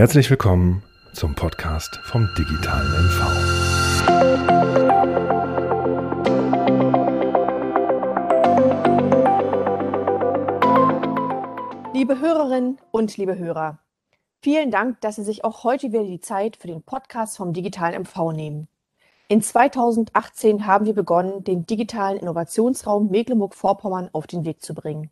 Herzlich willkommen zum Podcast vom digitalen MV. Liebe Hörerinnen und liebe Hörer, vielen Dank, dass Sie sich auch heute wieder die Zeit für den Podcast vom digitalen MV nehmen. In 2018 haben wir begonnen, den digitalen Innovationsraum Mecklenburg-Vorpommern auf den Weg zu bringen.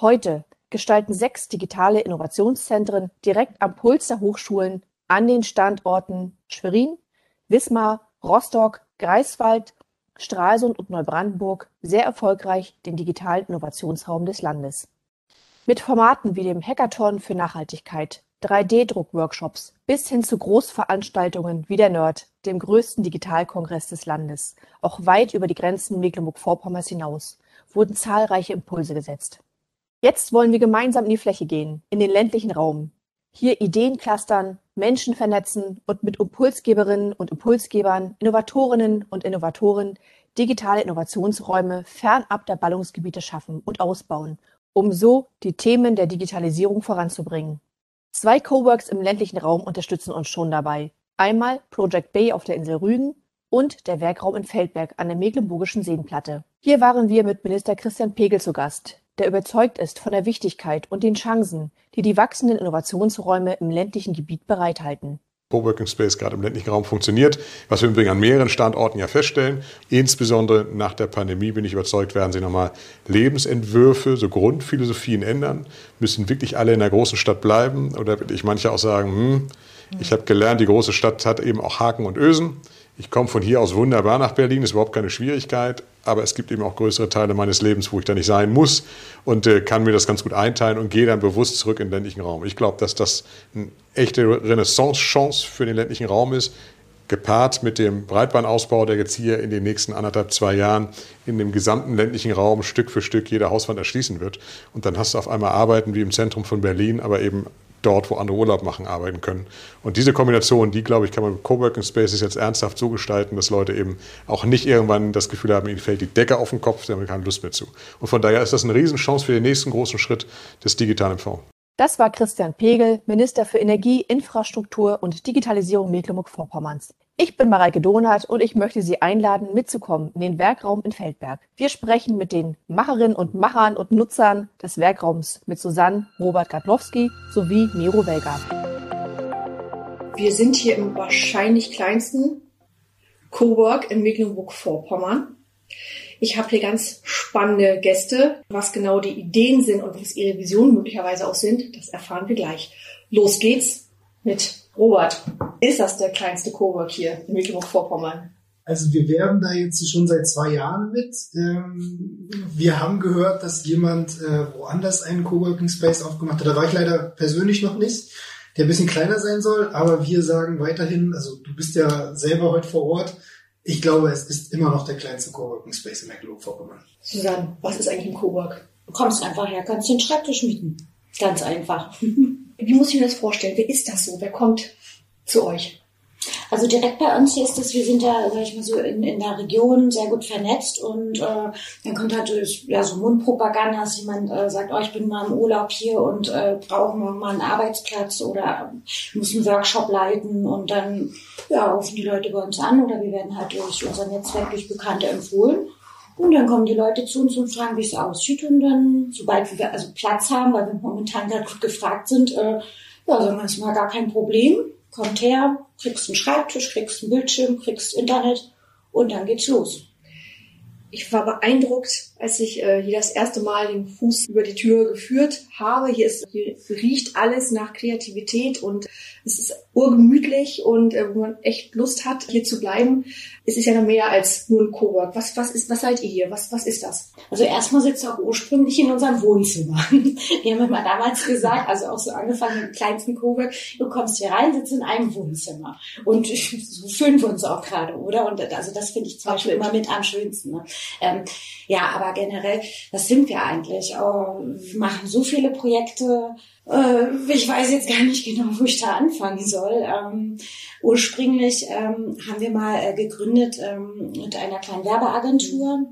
Heute, gestalten sechs digitale Innovationszentren direkt am Puls der Hochschulen an den Standorten Schwerin, Wismar, Rostock, Greifswald, Stralsund und Neubrandenburg sehr erfolgreich den digitalen Innovationsraum des Landes. Mit Formaten wie dem Hackathon für Nachhaltigkeit, 3D-Druck-Workshops bis hin zu Großveranstaltungen wie der Nerd, dem größten Digitalkongress des Landes, auch weit über die Grenzen Mecklenburg-Vorpommerns hinaus, wurden zahlreiche Impulse gesetzt. Jetzt wollen wir gemeinsam in die Fläche gehen, in den ländlichen Raum. Hier Ideen clustern, Menschen vernetzen und mit Impulsgeberinnen und Impulsgebern, Innovatorinnen und Innovatoren digitale Innovationsräume fernab der Ballungsgebiete schaffen und ausbauen, um so die Themen der Digitalisierung voranzubringen. Zwei Coworks im ländlichen Raum unterstützen uns schon dabei. Einmal Project Bay auf der Insel Rügen und der Werkraum in Feldberg an der Mecklenburgischen Seenplatte. Hier waren wir mit Minister Christian Pegel zu Gast, der überzeugt ist von der Wichtigkeit und den Chancen, die die wachsenden Innovationsräume im ländlichen Gebiet bereithalten. Coworking Space gerade im ländlichen Raum funktioniert, was wir übrigens an mehreren Standorten ja feststellen. Insbesondere nach der Pandemie bin ich überzeugt, werden sich nochmal Lebensentwürfe, so Grundphilosophien ändern. Müssen wirklich alle in der großen Stadt bleiben? Oder will ich manche auch sagen, hm, ich habe gelernt, die große Stadt hat eben auch Haken und Ösen. Ich komme von hier aus wunderbar nach Berlin, ist überhaupt keine Schwierigkeit, aber es gibt eben auch größere Teile meines Lebens, wo ich da nicht sein muss und äh, kann mir das ganz gut einteilen und gehe dann bewusst zurück in den ländlichen Raum. Ich glaube, dass das eine echte Renaissance-Chance für den ländlichen Raum ist, gepaart mit dem Breitbandausbau, der jetzt hier in den nächsten anderthalb, zwei Jahren in dem gesamten ländlichen Raum Stück für Stück jede Hauswand erschließen wird. Und dann hast du auf einmal Arbeiten wie im Zentrum von Berlin, aber eben dort, wo andere Urlaub machen, arbeiten können. Und diese Kombination, die, glaube ich, kann man mit Coworking Spaces jetzt ernsthaft so gestalten, dass Leute eben auch nicht irgendwann das Gefühl haben, ihnen fällt die Decke auf den Kopf, sie haben keine Lust mehr zu. Und von daher ist das eine Riesenchance für den nächsten großen Schritt des digitalen MV. Das war Christian Pegel, Minister für Energie, Infrastruktur und Digitalisierung Mecklenburg-Vorpommerns. Ich bin Mareike Donath und ich möchte Sie einladen, mitzukommen in den Werkraum in Feldberg. Wir sprechen mit den Macherinnen und Machern und Nutzern des Werkraums mit Susanne Robert Gadlowski sowie Miro Welger. Wir sind hier im wahrscheinlich kleinsten Cowork in Mecklenburg-Vorpommern. Ich habe hier ganz spannende Gäste. Was genau die Ideen sind und was ihre Visionen möglicherweise auch sind, das erfahren wir gleich. Los geht's mit Robert. Ist das der kleinste Cowork hier in Mecklenburg-Vorpommern? Also wir werben da jetzt schon seit zwei Jahren mit. Ähm, wir haben gehört, dass jemand äh, woanders einen Coworking Space aufgemacht hat. Da war ich leider persönlich noch nicht, der ein bisschen kleiner sein soll. Aber wir sagen weiterhin, also du bist ja selber heute vor Ort. Ich glaube, es ist immer noch der kleinste Coworking Space in Mecklenburg-Vorpommern. Susanne, was ist eigentlich ein Cowork? Du kommst einfach her, kannst den Schreibtisch mieten. Ganz einfach. Wie muss ich mir das vorstellen? Wer ist das so? Wer kommt zu euch? Also direkt bei uns hier ist es, wir sind ja, sag ich mal so, in, in der Region sehr gut vernetzt und äh, dann kommt halt durch ja, so Mundpropaganda, dass jemand äh, sagt, oh, ich bin mal im Urlaub hier und äh, brauche mal einen Arbeitsplatz oder muss einen Workshop leiten und dann ja, rufen die Leute bei uns an oder wir werden halt durch unser Netzwerk, durch Bekannte empfohlen. Und dann kommen die Leute zu uns und fragen, wie es aussieht. Und dann, sobald wir also Platz haben, weil wir momentan gerade gut gefragt sind, äh, ja, sagen wir, es mal gar kein Problem kommt her, kriegst einen Schreibtisch, kriegst einen Bildschirm, kriegst Internet und dann geht's los. Ich war beeindruckt, als ich äh, hier das erste Mal den Fuß über die Tür geführt habe. Hier, ist, hier riecht alles nach Kreativität und es ist urgemütlich und äh, wo man echt Lust hat, hier zu bleiben. Es ist ja noch mehr als nur ein Cowork. Was, was, ist, was seid ihr hier? Was, was ist das? Also erstmal sitzt ihr auch ursprünglich in unserem Wohnzimmer. Wir haben immer damals gesagt, also auch so angefangen mit dem kleinsten Cowork, du kommst hier rein, sitzt in einem Wohnzimmer. Und so fühlen wir uns auch gerade, oder? Und also das finde ich zum Beispiel immer mit am schönsten. Ne? Ähm, ja, aber generell, was sind wir eigentlich? Oh, wir machen so viele Projekte, äh, ich weiß jetzt gar nicht genau, wo ich da anfangen soll. Ähm, ursprünglich ähm, haben wir mal äh, gegründet ähm, mit einer kleinen Werbeagentur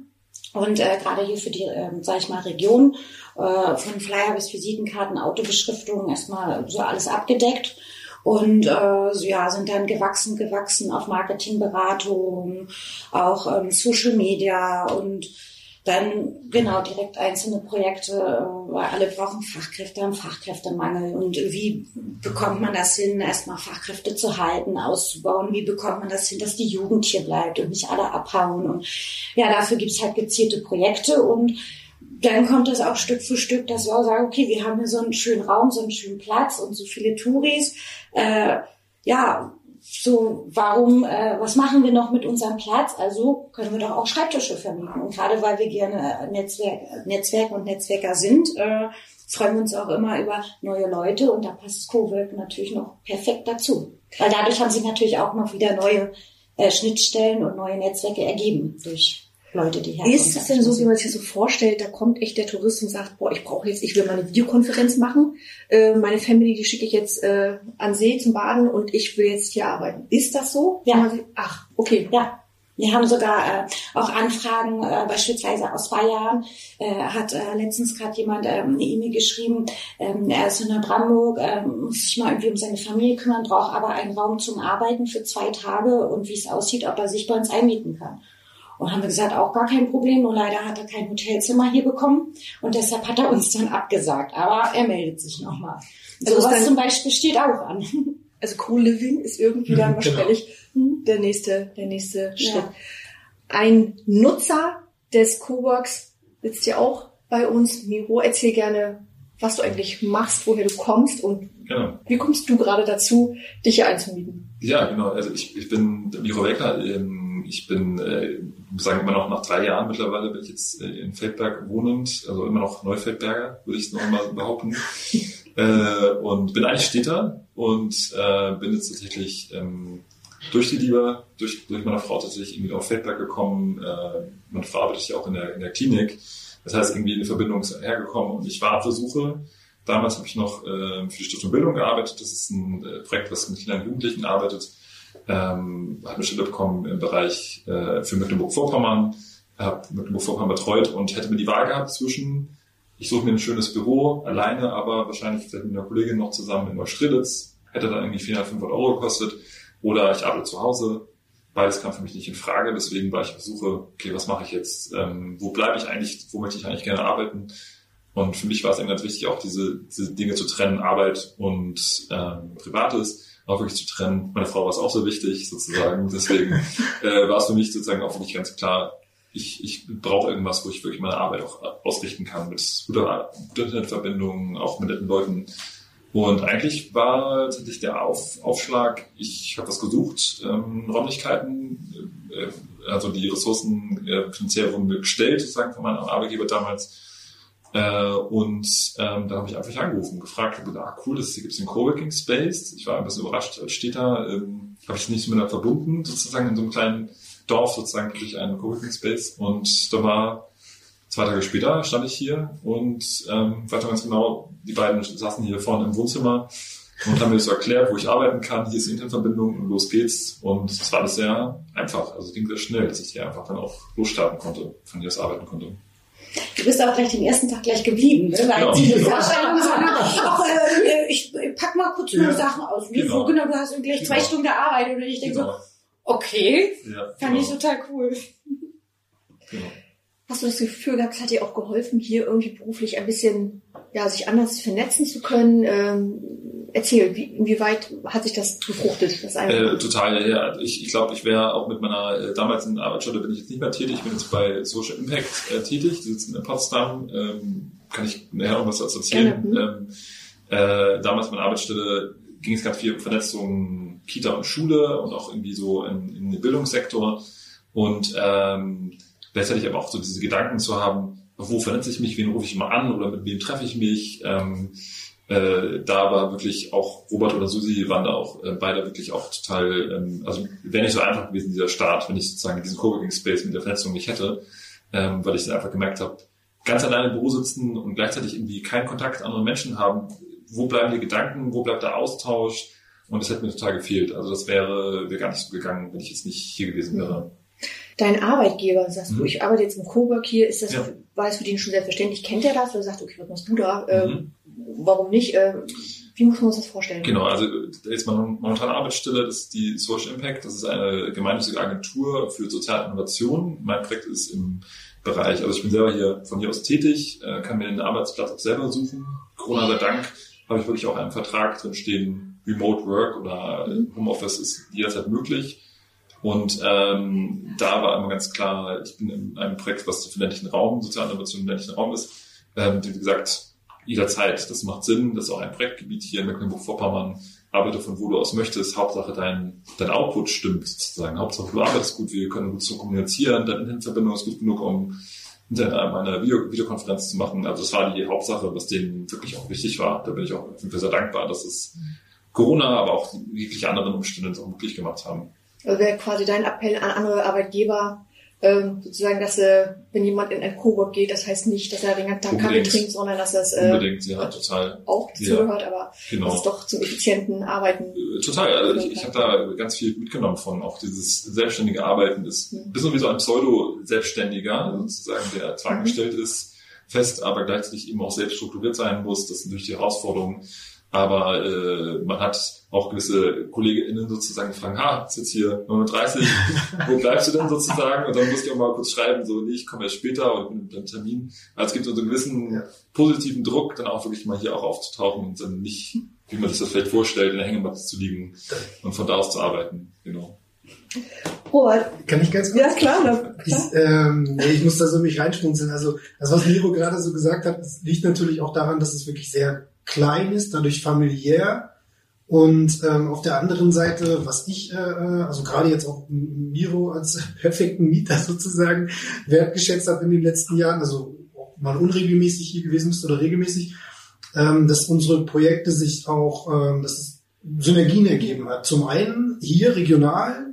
und äh, gerade hier für die, äh, sag ich mal, Region äh, von Flyer bis Visitenkarten, Autobeschriftungen erstmal so alles abgedeckt. und äh, ja, sind dann gewachsen, gewachsen auf Marketingberatung, auch ähm, Social Media und dann genau direkt einzelne Projekte, äh, weil alle brauchen Fachkräfte, haben Fachkräftemangel. Und wie bekommt man das hin, erstmal Fachkräfte zu halten, auszubauen? Wie bekommt man das hin, dass die Jugend hier bleibt und nicht alle abhauen? Und ja, dafür gibt's halt gezielte Projekte und dann kommt es auch Stück für Stück, dass wir auch sagen, okay, wir haben hier so einen schönen Raum, so einen schönen Platz und so viele Touris. Äh, ja, so, warum, äh, was machen wir noch mit unserem Platz? Also können wir doch auch Schreibtische vermieten. Und gerade weil wir gerne Netzwerk, Netzwerk und Netzwerker sind, äh, freuen wir uns auch immer über neue Leute und da passt Cowork natürlich noch perfekt dazu. Weil dadurch haben sich natürlich auch noch wieder neue äh, Schnittstellen und neue Netzwerke ergeben durch Leute, die herkommen. Ist es denn so, wie man sich das so vorstellt, da kommt echt der Tourist und sagt, boah, ich brauche jetzt, ich will mal eine Videokonferenz machen, äh, meine Family, die schicke ich jetzt äh, an See zum Baden und ich will jetzt hier arbeiten. Ist das so? Ja. Ach, okay. Ja. Wir haben sogar äh, auch Anfragen, äh, beispielsweise aus Bayern, äh, hat äh, letztens gerade jemand ähm, eine E-Mail geschrieben, ähm, er ist in Neubrandenburg, ähm, muss sich mal irgendwie um seine Familie kümmern, braucht aber einen Raum zum Arbeiten für zwei Tage und wie es aussieht, ob er sich bei uns einmieten kann. Und haben wir gesagt, auch gar kein Problem, nur leider hat er kein Hotelzimmer hier bekommen und deshalb hat er uns dann abgesagt. Aber er meldet sich nochmal. Also So was zum Beispiel steht auch an. Also Co-Living ist irgendwie dann Mhm, genau. wahrscheinlich hm, der nächste, der nächste Ja. Schritt. Ein Nutzer des Coworks sitzt ja auch bei uns. Miro, erzähl gerne, was du eigentlich machst, woher du kommst und Genau. wie kommst du gerade dazu, dich hier einzumieten? Ja, genau. Also ich, ich bin Miro Wegner. Ähm, ich bin, äh, sagen, immer noch nach drei Jahren mittlerweile bin ich jetzt äh, in Feldberg wohnend, also immer noch Neufeldberger, würde ich noch mal behaupten. äh, und bin eigentlich Städter und äh, bin jetzt tatsächlich ähm, durch die Liebe, durch, durch meine Frau tatsächlich irgendwie auf Feldberg gekommen. Äh, meine Frau arbeitet ja auch in der, in der Klinik. Das heißt, irgendwie eine Verbindung ist hergekommen und ich war auf der Suche. Damals habe ich noch äh, für die Stiftung Bildung gearbeitet. Das ist ein äh, Projekt, was mit Kindern und Jugendlichen arbeitet. Ähm, habe eine Stelle bekommen im Bereich äh, für Mecklenburg-Vorpommern, habe Mecklenburg-Vorpommern betreut und hätte mir die Wahl gehabt zwischen, ich suche mir ein schönes Büro, alleine, aber wahrscheinlich vielleicht mit einer Kollegin noch zusammen in Neustrelitz, hätte dann irgendwie 400, 500 Euro gekostet, oder ich arbeite zu Hause. Beides kam für mich nicht in Frage, deswegen war ich auf Suche, okay, was mache ich jetzt? Ähm, wo bleibe ich eigentlich, wo möchte ich eigentlich gerne arbeiten? Und für mich war es eben ganz wichtig, auch diese, diese Dinge zu trennen, Arbeit und ähm, Privates, auch wirklich zu trennen. Meine Frau war es auch so wichtig, sozusagen. Deswegen äh, war es für mich sozusagen auch wirklich ganz klar, ich, ich brauche irgendwas, wo ich wirklich meine Arbeit auch ausrichten kann, mit guter, guter Internetverbindung, auch mit netten Leuten. Und eigentlich war tatsächlich der Auf, Aufschlag, ich habe was gesucht, ähm, Räumlichkeiten, äh, also die Ressourcen äh, finanziell wurden mir gestellt, sozusagen von meinem Arbeitgeber damals. Äh, und ähm, da habe ich einfach angerufen, gefragt, habe gedacht, ah, cool, das gibt es den Coworking Space. Ich war ein bisschen überrascht, steht da, ähm, habe ich nicht miteinander verbunden, sozusagen in so einem kleinen Dorf sozusagen durch einen Coworking Space. Und da war zwei Tage später stand ich hier und ähm, weiß noch ganz genau, die beiden saßen hier vorne im Wohnzimmer und haben mir so erklärt, wo ich arbeiten kann. Hier ist die Internetverbindung und los geht's. Und es war alles sehr einfach. Also es ging sehr schnell, dass ich hier einfach dann auch losstarten konnte, von hier aus arbeiten konnte. Du bist aber gleich den ersten Tag gleich geblieben, ne? weil Genau. sie eine Vorstellung sagen, ach, äh, äh, ich pack mal kurz meine Ja. Sachen aus. Wie Genau. genau. du hast gleich zwei Genau. Stunden gearbeitet und ich denke Genau. so, okay, Ja, fand ich genau. total cool. genau. Hast du das Gefühl gehabt, es hat dir auch geholfen, hier irgendwie beruflich ein bisschen, ja, sich anders vernetzen zu können? Ähm, erzähl, wie, inwieweit hat sich das befruchtet? Das? Äh, total, ja. Ich, ich glaube, ich wäre auch mit meiner äh, damals in Arbeitsstelle bin ich jetzt nicht mehr tätig. Ich bin jetzt bei Social Impact äh, tätig. Die sitzen in Potsdam. Ähm, kann ich nachher noch was dazu erzählen. Gerne, Ähm, äh, damals meine Arbeitsstelle ging es ganz viel um Vernetzung Kita und Schule und auch irgendwie so in, in den Bildungssektor. Und ähm, gleichzeitig aber auch so diese Gedanken zu haben, wo vernetze ich mich, wen rufe ich mal an oder mit wem treffe ich mich. Ähm, äh, da war wirklich auch Robert oder Susi waren da auch äh, beide wirklich auch total, ähm, also wäre nicht so einfach gewesen, dieser Start, wenn ich sozusagen diesen Coworking Space mit der Vernetzung nicht hätte, ähm, weil ich dann einfach gemerkt habe, ganz alleine im Büro sitzen und gleichzeitig irgendwie keinen Kontakt zu anderen Menschen haben, wo bleiben die Gedanken, wo bleibt der Austausch und das hätte mir total gefehlt. Also das wäre, wäre gar nicht so gegangen, wenn ich jetzt nicht hier gewesen wäre. Dein Arbeitgeber, sagst du, Mhm. ich arbeite jetzt im Cowork hier, ist das, Ja. war das für den schon selbstverständlich? Kennt er das? Oder sagt, okay, was machst du da? Ähm, Mhm. Warum nicht? Ähm, Wie muss man uns das vorstellen? Genau, also da ist meine momentane Arbeitsstelle, das ist die Social Impact, das ist eine gemeinnützige Agentur für soziale Innovation. Mein Projekt ist im Bereich, also ich bin selber hier von hier aus tätig, äh, kann mir den Arbeitsplatz auch selber suchen. Corona sei Dank habe ich wirklich auch einen Vertrag drin stehen, Remote Work oder Homeoffice ist jederzeit möglich. Und ähm, da war immer ganz klar, ich bin in einem Projekt, was für den ländlichen Raum, soziale Innovation im ländlichen Raum ist, ähm, wie gesagt, jederzeit. Das macht Sinn. Das ist auch ein Projektgebiet hier in Mecklenburg-Vorpommern. Arbeite von wo du aus möchtest. Hauptsache dein, dein Output stimmt sozusagen. Hauptsache du arbeitest gut. Wir können gut so kommunizieren. Deine Internetverbindung ist gut genug, um eine Video Videokonferenz zu machen. Also das war die Hauptsache, was denen wirklich auch wichtig war. Da bin ich auch sehr dankbar, dass es Corona, aber auch jegliche anderen Umstände auch möglich gemacht haben. Also wäre quasi dein Appell an andere Arbeitgeber, ähm, sozusagen, dass äh, wenn jemand in ein Cowork geht, das heißt nicht, dass er den ganzen Tag Kaffee trinkt, sondern dass das äh, Unbedingt, ja, total. auch Ja. dazugehört, aber Genau. dass es doch zum effizienten Arbeiten. Äh, Total, also ich, ich habe da ganz viel mitgenommen von, auch dieses selbstständige Arbeiten ist ein bisschen wie so ein Pseudo-Selbstständiger, sozusagen, der zwar angestellt ist, fest, aber gleichzeitig eben auch selbst strukturiert sein muss. Das ist natürlich die Herausforderung. Aber äh, man hat auch gewisse KollegInnen sozusagen die fragen, ha, ist jetzt hier 39, wo bleibst du denn sozusagen? Und dann muss ich auch mal kurz schreiben, so, nee, ich komme erst später und bin beim Termin. Also es gibt so einen gewissen Ja. positiven Druck, dann auch wirklich mal hier auch aufzutauchen und dann nicht, wie man sich das vielleicht vorstellt, in der Hängematte zu liegen und von da aus zu arbeiten. Genau. Robert, Kann ich ganz kurz? ja klar, na, Ich, klar. ähm, nee, ich muss da so mich reinschmunzeln. Also das, was Miro gerade so gesagt hat, liegt natürlich auch daran, dass es wirklich sehr klein ist, dadurch familiär. Und ähm, auf der anderen Seite, was ich, äh, äh, also gerade jetzt auch Miro als perfekten Mieter sozusagen wertgeschätzt habe in den letzten Jahren, also ob man unregelmäßig hier gewesen ist oder regelmäßig, ähm, dass unsere Projekte sich auch, ähm, dass Synergien ergeben hat. Zum einen hier regional,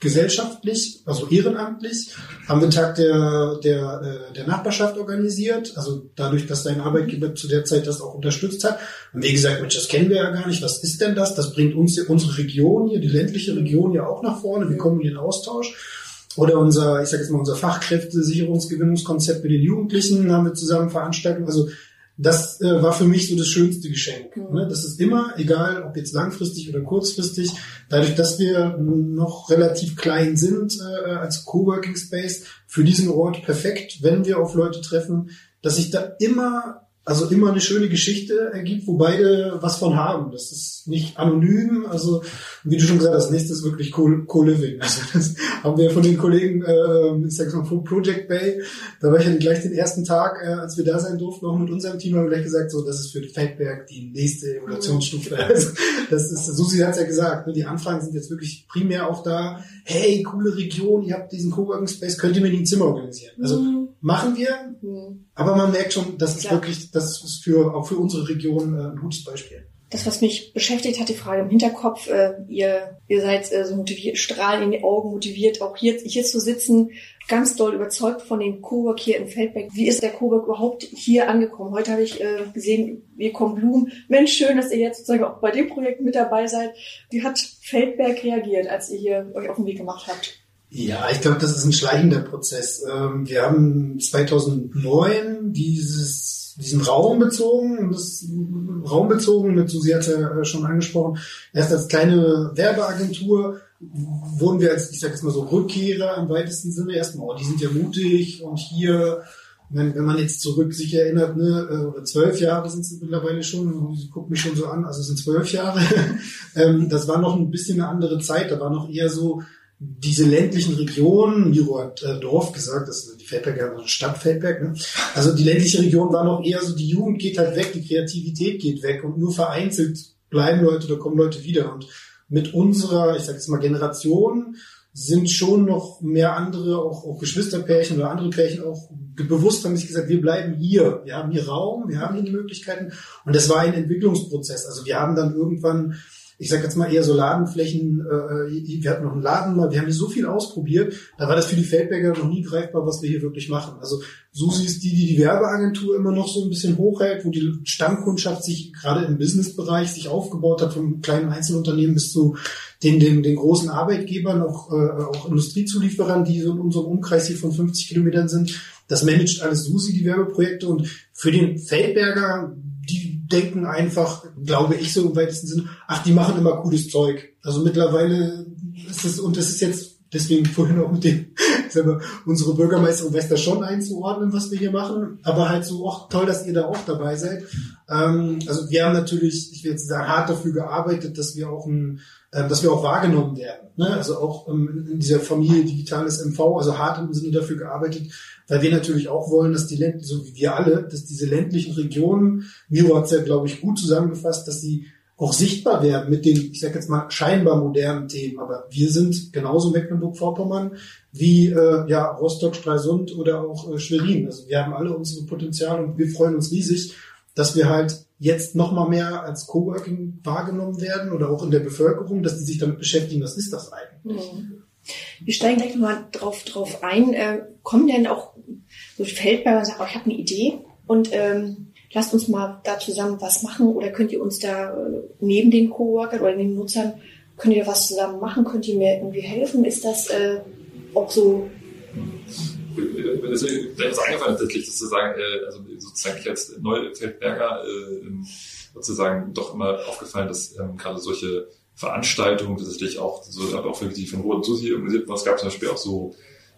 gesellschaftlich, also ehrenamtlich, haben wir einen Tag der, der, äh, der Nachbarschaft organisiert. Also dadurch, dass dein Arbeitgeber zu der Zeit das auch unterstützt hat. Und wie gesagt, Mensch, das kennen wir ja gar nicht. Was ist denn das? Das bringt uns unsere Region hier, die ländliche Region ja auch nach vorne. Wir kommen in den Austausch. Oder unser, ich sage jetzt mal, unser Fachkräftesicherungsgewinnungskonzept mit den Jugendlichen haben wir zusammen veranstaltet. Also das äh, war für mich so das schönste Geschenk. Mhm. Ne? Das ist immer, egal ob jetzt langfristig oder kurzfristig, dadurch, dass wir noch relativ klein sind äh, als Coworking Space, für diesen Ort perfekt, wenn wir auf Leute treffen, dass sich da immer, also immer eine schöne Geschichte ergibt, wo beide was von haben. Das ist nicht anonym, also wie du schon gesagt hast, nächstes ist wirklich Co- Co-Living. Also das haben wir von den Kollegen, äh, ich sag's mal, von Project Bay, da war ich ja gleich den ersten Tag, äh, als wir da sein durften, auch mit unserem Team, haben wir gleich gesagt, so, das ist für Feldberg die nächste Evolutionsstufe. Also, das ist, Susi hat's ja gesagt, ne, die Anfragen sind jetzt wirklich primär auch da, hey, coole Region, ihr habt diesen Coworking Space, könnt ihr mir die ein Zimmer organisieren? Also Mhm. Machen wir, Mhm. aber man merkt schon, das ist Klar. wirklich, das ist für, auch für unsere Region äh, ein gutes Beispiel. Das, was mich beschäftigt hat, die Frage im Hinterkopf, äh, ihr, ihr seid äh, so motiviert, strahlen in die Augen, motiviert, auch hier, hier zu sitzen, ganz doll überzeugt von dem Cowork hier in Feldberg. Wie ist der Cowork überhaupt hier angekommen? Heute habe ich äh, gesehen, hier kommen Blumen. Mensch, schön, dass ihr jetzt sozusagen auch bei dem Projekt mit dabei seid. Wie hat Feldberg reagiert, als ihr hier euch auf den Weg gemacht habt? Ja, ich glaube, das ist ein schleichender Prozess. Ähm, wir haben 2009 dieses, diesen Raum bezogen, das Raum bezogen, mit Susi hat ja schon angesprochen, erst als kleine Werbeagentur wurden wir als, ich sage jetzt mal so, Rückkehrer im weitesten Sinne erstmal, oh, die sind ja mutig und hier, wenn, wenn man jetzt zurück sich erinnert, ne, äh, zwölf Jahre sind es mittlerweile schon, guckt mich schon so an, also es sind zwölf Jahre, ähm, das war noch ein bisschen eine andere Zeit, da war noch eher so, diese ländlichen Regionen, Miro hat äh, Dorf gesagt, das ist die Feldberg, also Stadt Feldberg, ne? also die ländliche Region war noch eher so, die Jugend geht halt weg, die Kreativität geht weg und nur vereinzelt bleiben Leute, da kommen Leute wieder und mit unserer, ich sag jetzt mal Generation, sind schon noch mehr andere, auch, auch Geschwisterpärchen oder andere Pärchen auch bewusst haben sich gesagt, wir bleiben hier, wir haben hier Raum, wir haben hier die Möglichkeiten und das war ein Entwicklungsprozess. Also wir haben dann irgendwann ich sag jetzt mal eher so Ladenflächen, äh, wir hatten noch einen Laden mal, wir haben hier so viel ausprobiert, da war das für die Feldberger noch nie greifbar, was wir hier wirklich machen. Also Susi ist die, die die Werbeagentur immer noch so ein bisschen hochhält, wo die Stammkundschaft sich gerade im Businessbereich sich aufgebaut hat, vom kleinen Einzelunternehmen bis zu den, den, den großen Arbeitgebern, auch, äh, auch Industriezulieferern, die so in unserem Umkreis hier von 50 Kilometern sind. Das managt alles Susi, die Werbeprojekte und für den Feldberger, die denken einfach, glaube ich so im weitesten Sinne, ach, die machen immer cooles Zeug. Also mittlerweile ist es, und das ist jetzt deswegen vorhin auch mit dem, sagen wir, unsere Bürgermeisterin Wester schon einzuordnen, was wir hier machen. Aber halt so auch toll, dass ihr da auch dabei seid. Ähm, also wir haben natürlich, ich will jetzt sagen, hart dafür gearbeitet, dass wir auch ein, äh, dass wir auch wahrgenommen werden. Ne? Also auch ähm, in dieser Familie digitales MV, also hart im Sinne dafür gearbeitet, weil wir natürlich auch wollen, dass die Länd so wie wir alle, dass diese ländlichen Regionen, Miro hat es ja, glaube ich, gut zusammengefasst, dass sie auch sichtbar werden mit den, ich sage jetzt mal, scheinbar modernen Themen. Aber wir sind genauso Mecklenburg-Vorpommern wie äh, ja, Rostock, Stralsund oder auch äh, Schwerin. Also wir haben alle unsere Potenziale und wir freuen uns riesig, dass wir halt jetzt noch mal mehr als Coworking wahrgenommen werden oder auch in der Bevölkerung, dass die sich damit beschäftigen, was ist das eigentlich? Mhm. Wir steigen gleich nochmal drauf, drauf ein. Äh, kommen denn auch so Feldberger und sagen, oh, ich habe eine Idee und ähm, lasst uns mal da zusammen was machen oder könnt ihr uns da äh, neben den Coworkern oder den Nutzern, könnt ihr was zusammen machen, könnt ihr mir irgendwie helfen? Ist das äh, auch so? Das ist mir eingefallen tatsächlich, dass zu sagen, äh, also sozusagen ich als Neufeldberger äh, sozusagen doch immer aufgefallen, dass ähm, gerade solche Veranstaltungen tatsächlich auch so, aber auch wirklich von Roten Susi organisiert Es gab zum Beispiel auch so,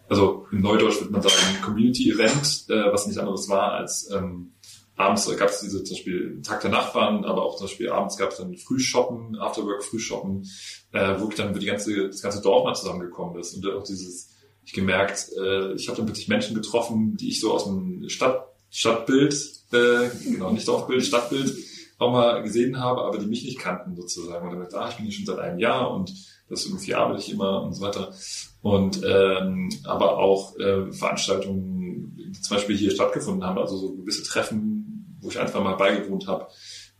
also in Neudeutsch würde man sagen, Community-Event, äh, was nichts anderes war als ähm, abends gab es diese zum Beispiel Tag der Nachbarn, aber auch zum Beispiel abends gab es dann Frühshoppen, Afterwork Frühshoppen, äh, wo dann die ganze, das ganze Dorf mal zusammengekommen ist und auch dieses, ich gemerkt, äh, ich habe dann plötzlich Menschen getroffen, die ich so aus dem Stadt, Stadtbild, äh, genau, nicht Dorfbild, Stadtbild auch mal gesehen habe, aber die mich nicht kannten sozusagen. Und dann dachte, ah, ich bin hier schon seit einem Jahr und das irgendwie arbeite ich immer und so weiter. Und ähm, aber auch äh, Veranstaltungen, die zum Beispiel hier stattgefunden haben, also so gewisse Treffen, wo ich einfach mal beigewohnt habe,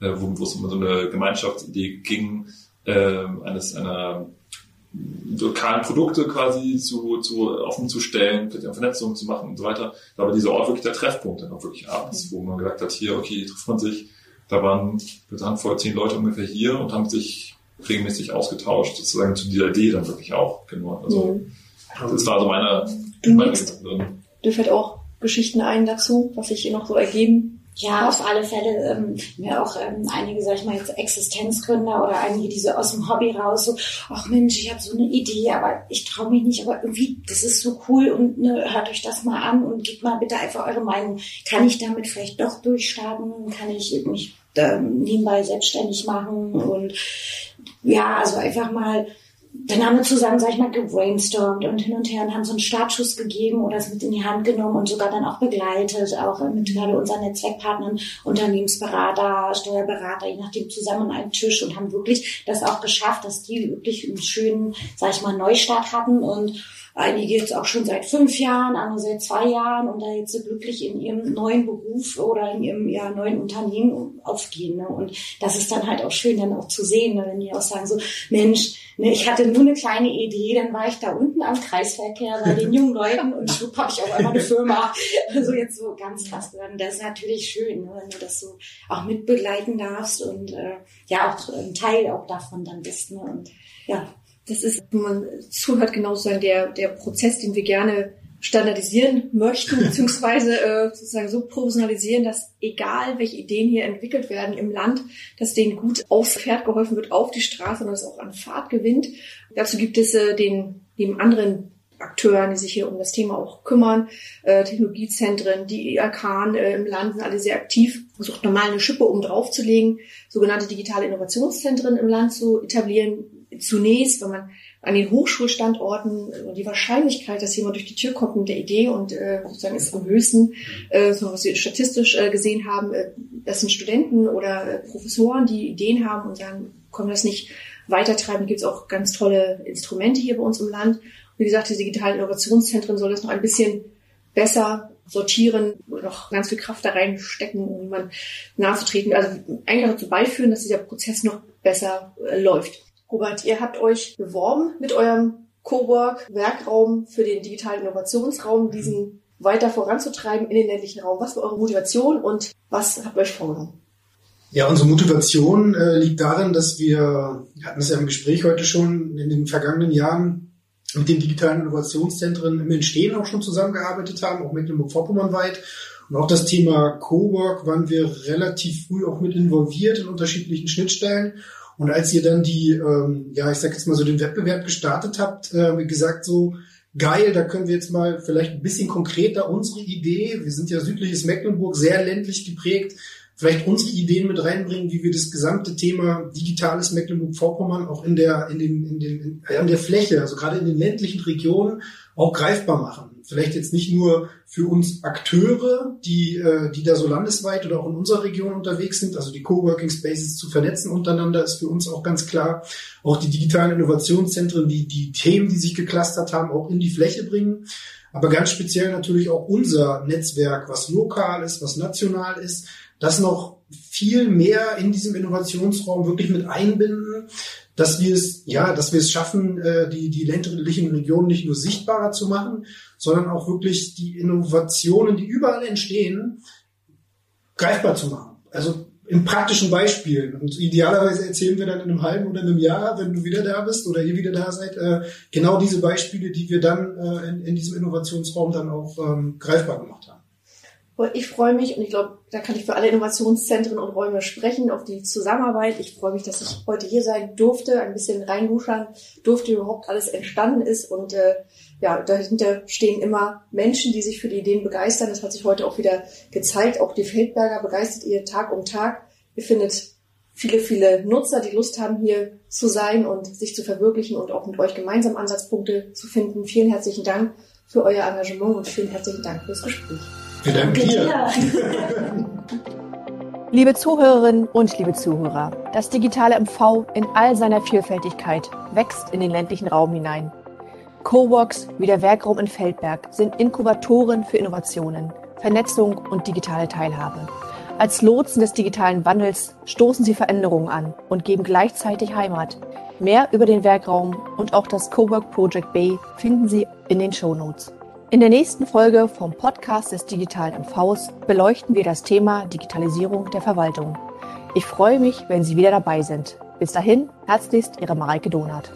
äh, wo, wo es um so eine Gemeinschaftsidee ging, äh, eines einer lokalen Produkte quasi zu, zu offen zu stellen, vielleicht auch Vernetzung zu machen und so weiter. Da war dieser Ort wirklich der Treffpunkt dann auch wirklich abends, wo man gesagt hat, hier, okay, trifft man sich. Da waren eine Handvoll zehn Leute ungefähr hier und haben sich regelmäßig ausgetauscht, sozusagen zu dieser Idee dann wirklich auch, genau. Also, mhm. das war so meine, du meine Du fällt auch Geschichten ein dazu, was sich hier noch so ergeben ja, auf alle Fälle. Ähm, mir auch ähm, einige, sag ich mal, jetzt Existenzgründer oder einige, die so aus dem Hobby raus so, ach Mensch, ich habe so eine Idee, aber ich traue mich nicht, aber irgendwie, das ist so cool und ne, hört euch das mal an und gebt mal bitte einfach eure Meinung. Kann ich damit vielleicht doch durchstarten? Kann ich mich ähm, nebenbei selbstständig machen? Und ja, also einfach mal dann haben wir zusammen, sag ich mal, gebrainstormt und hin und her und haben so einen Startschuss gegeben oder es mit in die Hand genommen und sogar dann auch begleitet, auch mit gerade unseren Netzwerkpartnern, Unternehmensberater, Steuerberater, je nachdem zusammen an einem Tisch und haben wirklich das auch geschafft, dass die wirklich einen schönen, sag ich mal, Neustart hatten und einige jetzt auch schon seit fünf Jahren, andere seit zwei Jahren und da jetzt so glücklich in ihrem neuen Beruf oder in ihrem ja, neuen Unternehmen aufgehen. Ne? Und das ist dann halt auch schön, dann auch zu sehen, ne? wenn die auch sagen so, Mensch, ne, ich hatte nur eine kleine Idee, dann war ich da unten am Kreisverkehr bei den jungen Leuten und schwupp habe ich auch einmal eine Firma. Also jetzt so ganz krass werden. Das ist natürlich schön, ne? wenn du das so auch mitbegleiten darfst und äh, ja auch ein Teil auch davon dann bist. Ne? Und ja, das ist, wenn man zuhört, genauso der, der Prozess, den wir gerne standardisieren möchten, beziehungsweise äh, sozusagen so professionalisieren, dass egal welche Ideen hier entwickelt werden im Land, dass denen gut aufs Pferd geholfen wird, auf die Straße und es auch an Fahrt gewinnt. Dazu gibt es äh, den neben anderen Akteuren, die sich hier um das Thema auch kümmern, äh, Technologiezentren, die IAK äh, im Land sind alle sehr aktiv, versucht normal eine Schippe um draufzulegen, sogenannte digitale Innovationszentren im Land zu etablieren, zunächst, wenn man an den Hochschulstandorten äh, die Wahrscheinlichkeit, dass jemand durch die Tür kommt mit der Idee und äh, sozusagen ist am höchsten, äh, so was wir statistisch äh, gesehen haben, äh, das sind Studenten oder äh, Professoren, die Ideen haben und sagen, können wir das nicht weitertreiben. Gibt es auch ganz tolle Instrumente hier bei uns im Land. Und wie gesagt, die digitalen Innovationszentren soll das noch ein bisschen besser sortieren, noch ganz viel Kraft da reinstecken, um jemand nahezutreten. Also eigentlich dazu beiführen, dass dieser Prozess noch besser äh, läuft. Robert, ihr habt euch beworben mit eurem Cowork-Werkraum für den digitalen Innovationsraum, diesen weiter voranzutreiben in den ländlichen Raum. Was war eure Motivation und was habt ihr euch vorgenommen? Ja, unsere Motivation äh, liegt darin, dass wir, wir hatten es ja im Gespräch heute schon, in den vergangenen Jahren mit den digitalen Innovationszentren im Entstehen auch schon zusammengearbeitet haben, auch Mecklenburg-Vorpommern weit Und auch das Thema Cowork waren wir relativ früh auch mit involviert in unterschiedlichen Schnittstellen. Und als ihr dann die, ähm, ja, ich sag jetzt mal so den Wettbewerb gestartet habt, äh, gesagt, so geil, da können wir jetzt mal vielleicht ein bisschen konkreter unsere Idee, wir sind ja südliches Mecklenburg, sehr ländlich geprägt, vielleicht unsere Ideen mit reinbringen, wie wir das gesamte Thema digitales Mecklenburg-Vorpommern auch in der, in den, in den, in, in der Fläche, also gerade in den ländlichen Regionen auch greifbar machen. Vielleicht jetzt nicht nur für uns Akteure, die, äh, die da so landesweit oder auch in unserer Region unterwegs sind, also die Coworking Spaces zu vernetzen untereinander, ist für uns auch ganz klar. Auch die digitalen Innovationszentren, die die Themen, die sich geklustert haben, auch in die Fläche bringen. Aber ganz speziell natürlich auch unser Netzwerk, was lokal ist, was national ist, das noch viel mehr in diesem Innovationsraum wirklich mit einbinden, dass wir es, ja, dass wir es schaffen, äh, die, die ländlichen Regionen nicht nur sichtbarer zu machen, sondern auch wirklich die Innovationen, die überall entstehen, greifbar zu machen. Also im praktischen Beispiel. Und idealerweise erzählen wir dann in einem halben oder einem Jahr, wenn du wieder da bist oder ihr wieder da seid, äh, genau diese Beispiele, die wir dann äh, in, in diesem Innovationsraum dann auch ähm, greifbar gemacht haben. Ich freue mich und ich glaube, da kann ich für alle Innovationszentren und Räume sprechen, auf die Zusammenarbeit. Ich freue mich, dass ich heute hier sein durfte, ein bisschen reinluschern durfte, überhaupt alles entstanden ist. Und äh, ja, dahinter stehen immer Menschen, die sich für die Ideen begeistern. Das hat sich heute auch wieder gezeigt. Auch die Feldberger begeistert ihr Tag um Tag. Ihr findet viele, viele Nutzer, die Lust haben, hier zu sein und sich zu verwirklichen und auch mit euch gemeinsam Ansatzpunkte zu finden. Vielen herzlichen Dank für euer Engagement und vielen herzlichen Dank fürs Gespräch. Wir danken dir. Liebe Zuhörerinnen und liebe Zuhörer, das digitale MV in all seiner Vielfältigkeit wächst in den ländlichen Raum hinein. Coworks wie der Werkraum in Feldberg sind Inkubatoren für Innovationen, Vernetzung und digitale Teilhabe. Als Lotsen des digitalen Wandels stoßen sie Veränderungen an und geben gleichzeitig Heimat. Mehr über den Werkraum und auch das Cowork Project Bay finden Sie in den Show Notes. In der nächsten Folge vom Podcast des digitalen MVs beleuchten wir das Thema Digitalisierung der Verwaltung. Ich freue mich, wenn Sie wieder dabei sind. Bis dahin, herzlichst Ihre Mareike Donath.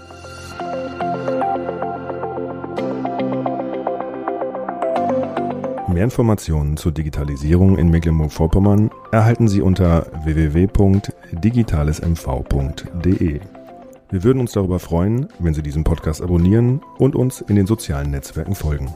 Mehr Informationen zur Digitalisierung in Mecklenburg-Vorpommern erhalten Sie unter www.digitalesmv.de. Wir würden uns darüber freuen, wenn Sie diesen Podcast abonnieren und uns in den sozialen Netzwerken folgen.